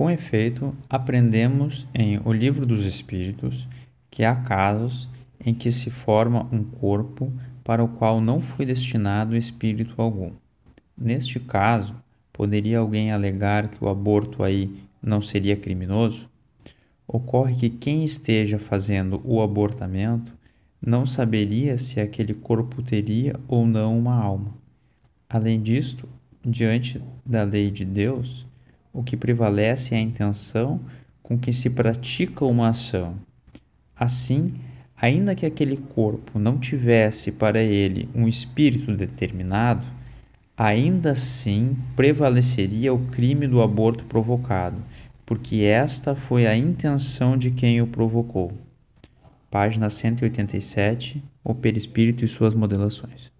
Com efeito, aprendemos em O Livro dos Espíritos que há casos em que se forma um corpo para o qual não foi destinado espírito algum. Neste caso, poderia alguém alegar que o aborto aí não seria criminoso? Ocorre que quem esteja fazendo o abortamento não saberia se aquele corpo teria ou não uma alma. Além disto, diante da lei de Deus, o que prevalece é a intenção com que se pratica uma ação. Assim, ainda que aquele corpo não tivesse para ele um espírito determinado, ainda assim prevaleceria o crime do aborto provocado, porque esta foi a intenção de quem o provocou página 187, o perispírito e suas modelações.